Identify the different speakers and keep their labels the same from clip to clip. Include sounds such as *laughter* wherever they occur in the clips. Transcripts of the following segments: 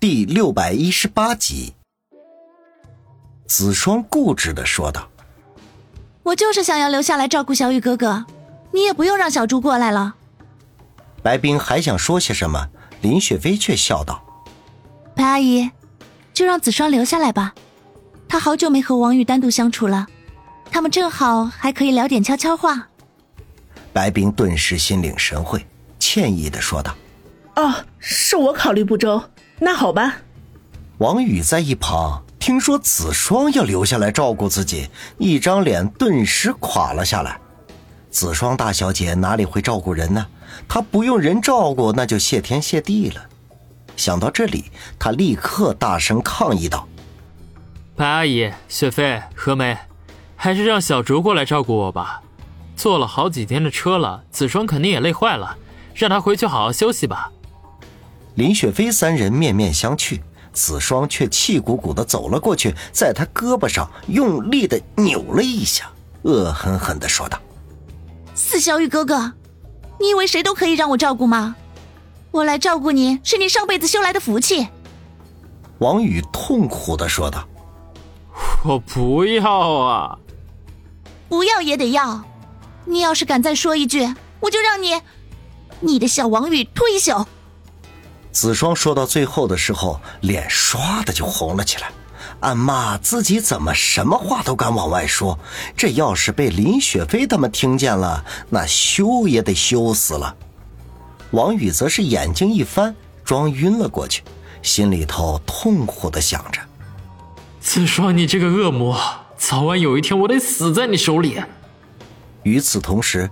Speaker 1: 第六百一十八集，子双固执的说道：“
Speaker 2: 我就是想要留下来照顾小雨哥哥，你也不用让小猪过来了。”
Speaker 1: 白冰还想说些什么，林雪飞却笑道：“
Speaker 2: 白阿姨，就让子双留下来吧，他好久没和王宇单独相处了，他们正好还可以聊点悄悄话。”
Speaker 1: 白冰顿时心领神会，歉意的说道：“
Speaker 3: 哦，是我考虑不周。”那好吧，
Speaker 1: 王宇在一旁听说子双要留下来照顾自己，一张脸顿时垮了下来。子双大小姐哪里会照顾人呢？她不用人照顾，那就谢天谢地了。想到这里，他立刻大声抗议道：“
Speaker 4: 白阿姨、雪飞、何梅，还是让小竹过来照顾我吧。坐了好几天的车了，子双肯定也累坏了，让她回去好好休息吧。”
Speaker 1: 林雪飞三人面面相觑，子双却气鼓鼓的走了过去，在他胳膊上用力的扭了一下，恶狠狠的说道：“
Speaker 2: 四小雨哥哥，你以为谁都可以让我照顾吗？我来照顾你是你上辈子修来的福气。”
Speaker 1: 王宇痛苦的说道：“
Speaker 4: 我不要啊！
Speaker 2: 不要也得要！你要是敢再说一句，我就让你，你的小王宇吐一宿！”
Speaker 1: 子双说到最后的时候，脸唰的就红了起来，暗骂自己怎么什么话都敢往外说。这要是被林雪飞他们听见了，那羞也得羞死了。王宇则是眼睛一翻，装晕了过去，心里头痛苦的想着：
Speaker 4: 子双，你这个恶魔，早晚有一天我得死在你手里。
Speaker 1: 与此同时。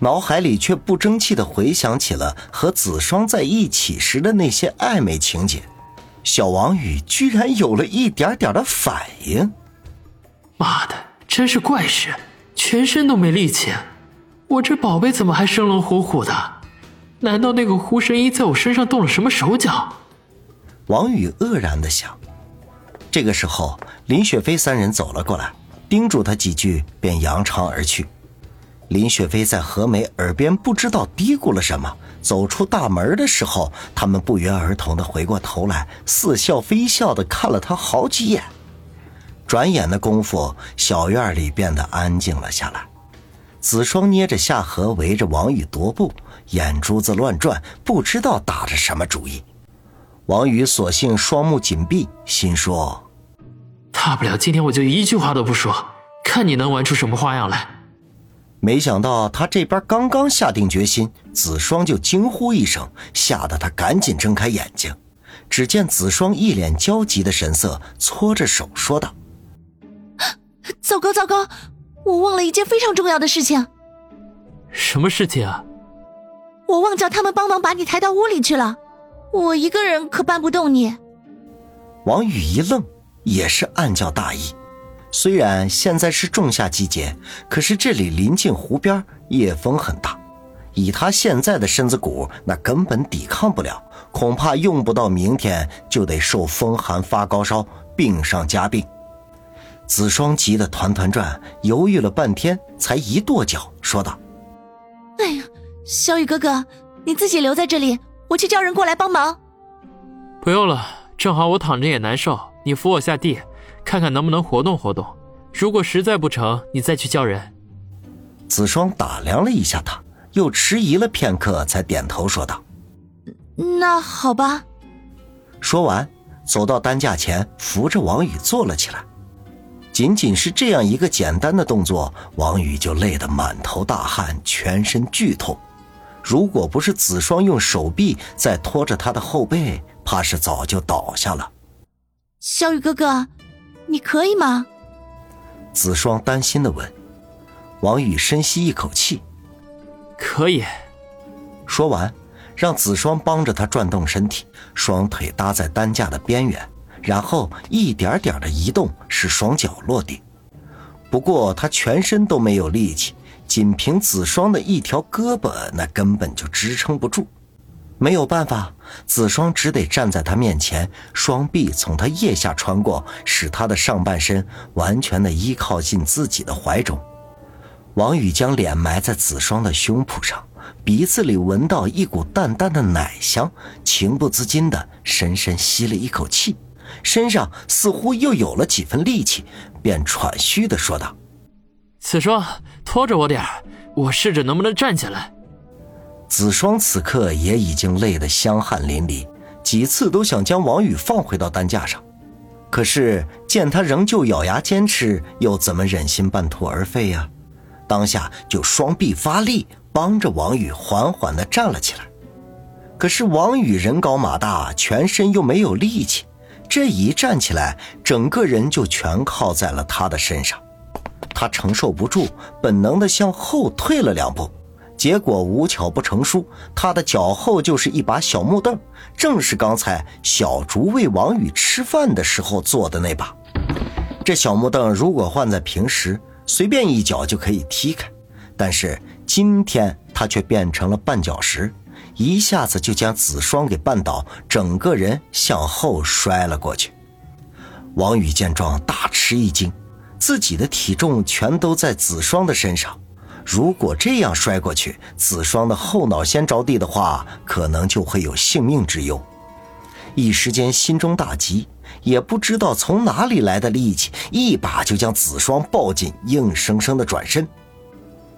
Speaker 1: 脑海里却不争气的回想起了和子双在一起时的那些暧昧情节，小王宇居然有了一点点的反应。
Speaker 4: 妈的，真是怪事，全身都没力气，我这宝贝怎么还生龙活虎的？难道那个胡神医在我身上动了什么手脚？
Speaker 1: 王宇愕然的想。这个时候，林雪飞三人走了过来，叮嘱他几句，便扬长而去。林雪飞在何梅耳边不知道嘀咕了什么。走出大门的时候，他们不约而同的回过头来，似笑非笑的看了他好几眼。转眼的功夫，小院里变得安静了下来。子双捏着下颌，围着王宇踱步，眼珠子乱转，不知道打着什么主意。王宇索性双目紧闭，心说：“
Speaker 4: 大不了今天我就一句话都不说，看你能玩出什么花样来。”
Speaker 1: 没想到他这边刚刚下定决心，子双就惊呼一声，吓得他赶紧睁开眼睛。只见子双一脸焦急的神色，搓着手说道：“
Speaker 2: 糟糕糟糕，我忘了一件非常重要的事情。
Speaker 4: 什么事情啊？
Speaker 2: 我忘叫他们帮忙把你抬到屋里去了，我一个人可搬不动你。”
Speaker 1: 王宇一愣，也是暗叫大意。虽然现在是仲夏季节，可是这里临近湖边，夜风很大。以他现在的身子骨，那根本抵抗不了，恐怕用不到明天就得受风寒发高烧，病上加病。子双急得团团转，犹豫了半天，才一跺脚说道：“
Speaker 2: 哎呀，小雨哥哥，你自己留在这里，我去叫人过来帮忙。”
Speaker 4: 不用了，正好我躺着也难受，你扶我下地。看看能不能活动活动，如果实在不成，你再去叫人。
Speaker 1: 子双打量了一下他，又迟疑了片刻，才点头说道：“
Speaker 2: 那好吧。”
Speaker 1: 说完，走到担架前，扶着王宇坐了起来。仅仅是这样一个简单的动作，王宇就累得满头大汗，全身剧痛。如果不是子双用手臂在拖着他的后背，怕是早就倒下了。
Speaker 2: 小雨哥哥。你可以吗？
Speaker 1: 子双担心的问。王宇深吸一口气，
Speaker 4: 可以。
Speaker 1: 说完，让子双帮着他转动身体，双腿搭在担架的边缘，然后一点点的移动，使双脚落地。不过他全身都没有力气，仅凭子双的一条胳膊，那根本就支撑不住。没有办法，子双只得站在他面前，双臂从他腋下穿过，使他的上半身完全的依靠进自己的怀中。王宇将脸埋在子双的胸脯上，鼻子里闻到一股淡淡的奶香，情不自禁的深深吸了一口气，身上似乎又有了几分力气，便喘吁的说道：“
Speaker 4: 子双，拖着我点儿，我试着能不能站起来。”
Speaker 1: 子双此刻也已经累得香汗淋漓，几次都想将王宇放回到担架上，可是见他仍旧咬牙坚持，又怎么忍心半途而废呀？当下就双臂发力，帮着王宇缓缓地站了起来。可是王宇人高马大，全身又没有力气，这一站起来，整个人就全靠在了他的身上，他承受不住，本能地向后退了两步。结果无巧不成书，他的脚后就是一把小木凳，正是刚才小竹喂王宇吃饭的时候坐的那把。这小木凳如果换在平时，随便一脚就可以踢开，但是今天他却变成了绊脚石，一下子就将子双给绊倒，整个人向后摔了过去。王宇见状大吃一惊，自己的体重全都在子双的身上。如果这样摔过去，子双的后脑先着地的话，可能就会有性命之忧。一时间心中大急，也不知道从哪里来的力气，一把就将子双抱紧，硬生生的转身。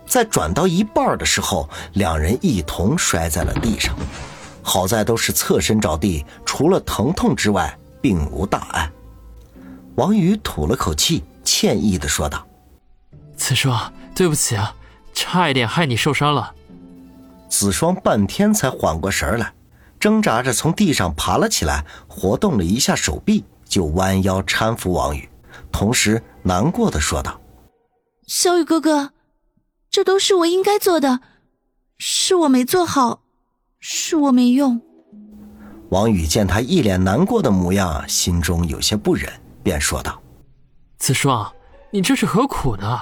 Speaker 1: 在转到一半的时候，两人一同摔在了地上。好在都是侧身着地，除了疼痛之外，并无大碍。王宇吐了口气，歉意的说道：“
Speaker 4: 子双，对不起啊。”差一点害你受伤了，
Speaker 1: 子双半天才缓过神来，挣扎着从地上爬了起来，活动了一下手臂，就弯腰搀扶王宇，同时难过的说道：“
Speaker 2: 小雨哥哥，这都是我应该做的，是我没做好，是我没用。”
Speaker 1: 王宇见他一脸难过的模样，心中有些不忍，便说道：“
Speaker 4: 子双，你这是何苦呢？”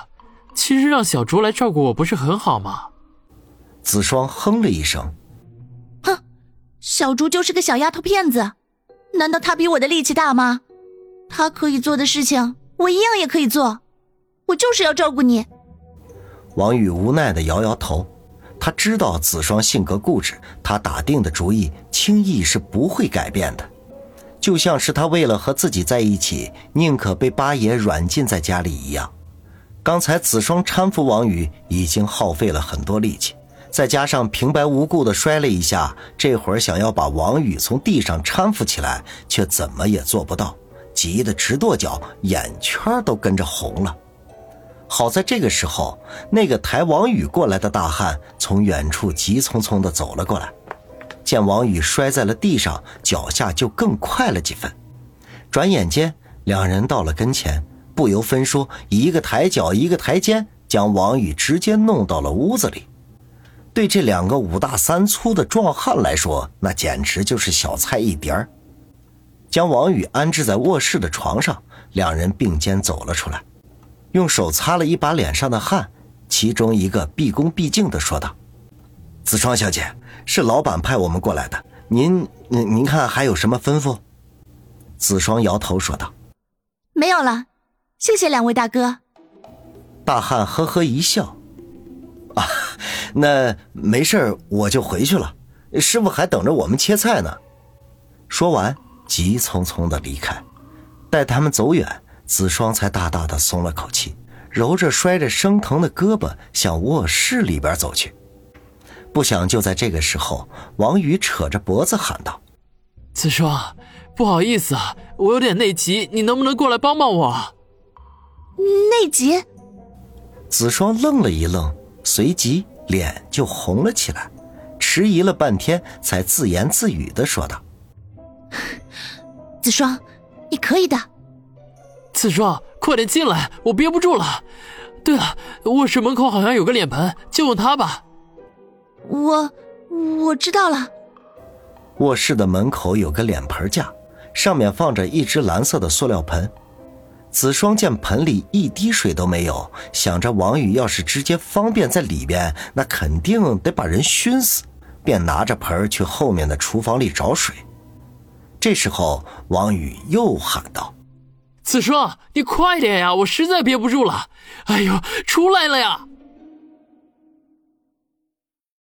Speaker 4: 其实让小竹来照顾我不是很好吗？
Speaker 1: 子双哼了一声，
Speaker 2: 哼，小竹就是个小丫头片子，难道她比我的力气大吗？她可以做的事情，我一样也可以做。我就是要照顾你。
Speaker 1: 王宇无奈的摇摇头，他知道子双性格固执，他打定的主意轻易是不会改变的，就像是他为了和自己在一起，宁可被八爷软禁在家里一样。刚才子双搀扶王宇已经耗费了很多力气，再加上平白无故的摔了一下，这会儿想要把王宇从地上搀扶起来，却怎么也做不到，急得直跺脚，眼圈都跟着红了。好在这个时候，那个抬王宇过来的大汉从远处急匆匆地走了过来，见王宇摔在了地上，脚下就更快了几分。转眼间，两人到了跟前。不由分说，一个抬脚，一个抬肩，将王宇直接弄到了屋子里。对这两个五大三粗的壮汉来说，那简直就是小菜一碟儿。将王宇安置在卧室的床上，两人并肩走了出来，用手擦了一把脸上的汗。其中一个毕恭毕敬地说道：“子双小姐，是老板派我们过来的，您您您看还有什么吩咐？”子双摇头说道：“
Speaker 2: 没有了。”谢谢两位大哥。
Speaker 1: 大汉呵呵一笑，啊，那没事我就回去了。师傅还等着我们切菜呢。说完，急匆匆的离开。待他们走远，子双才大大的松了口气，揉着摔着生疼的胳膊，向卧室里边走去。不想就在这个时候，王宇扯着脖子喊道：“
Speaker 4: 子双，不好意思啊，我有点内急，你能不能过来帮帮我？”
Speaker 2: 内急，
Speaker 1: 子双愣了一愣，随即脸就红了起来，迟疑了半天，才自言自语的说道：“ *laughs*
Speaker 2: 子双，你可以的。”
Speaker 4: 子双，快点进来，我憋不住了。对了，卧室门口好像有个脸盆，就用它吧。
Speaker 2: 我我知道了。
Speaker 1: 卧室的门口有个脸盆架，上面放着一只蓝色的塑料盆。子双见盆里一滴水都没有，想着王宇要是直接方便在里边，那肯定得把人熏死，便拿着盆去后面的厨房里找水。这时候，王宇又喊道：“
Speaker 4: 子双，你快点呀，我实在憋不住了！哎呦，出来了呀！”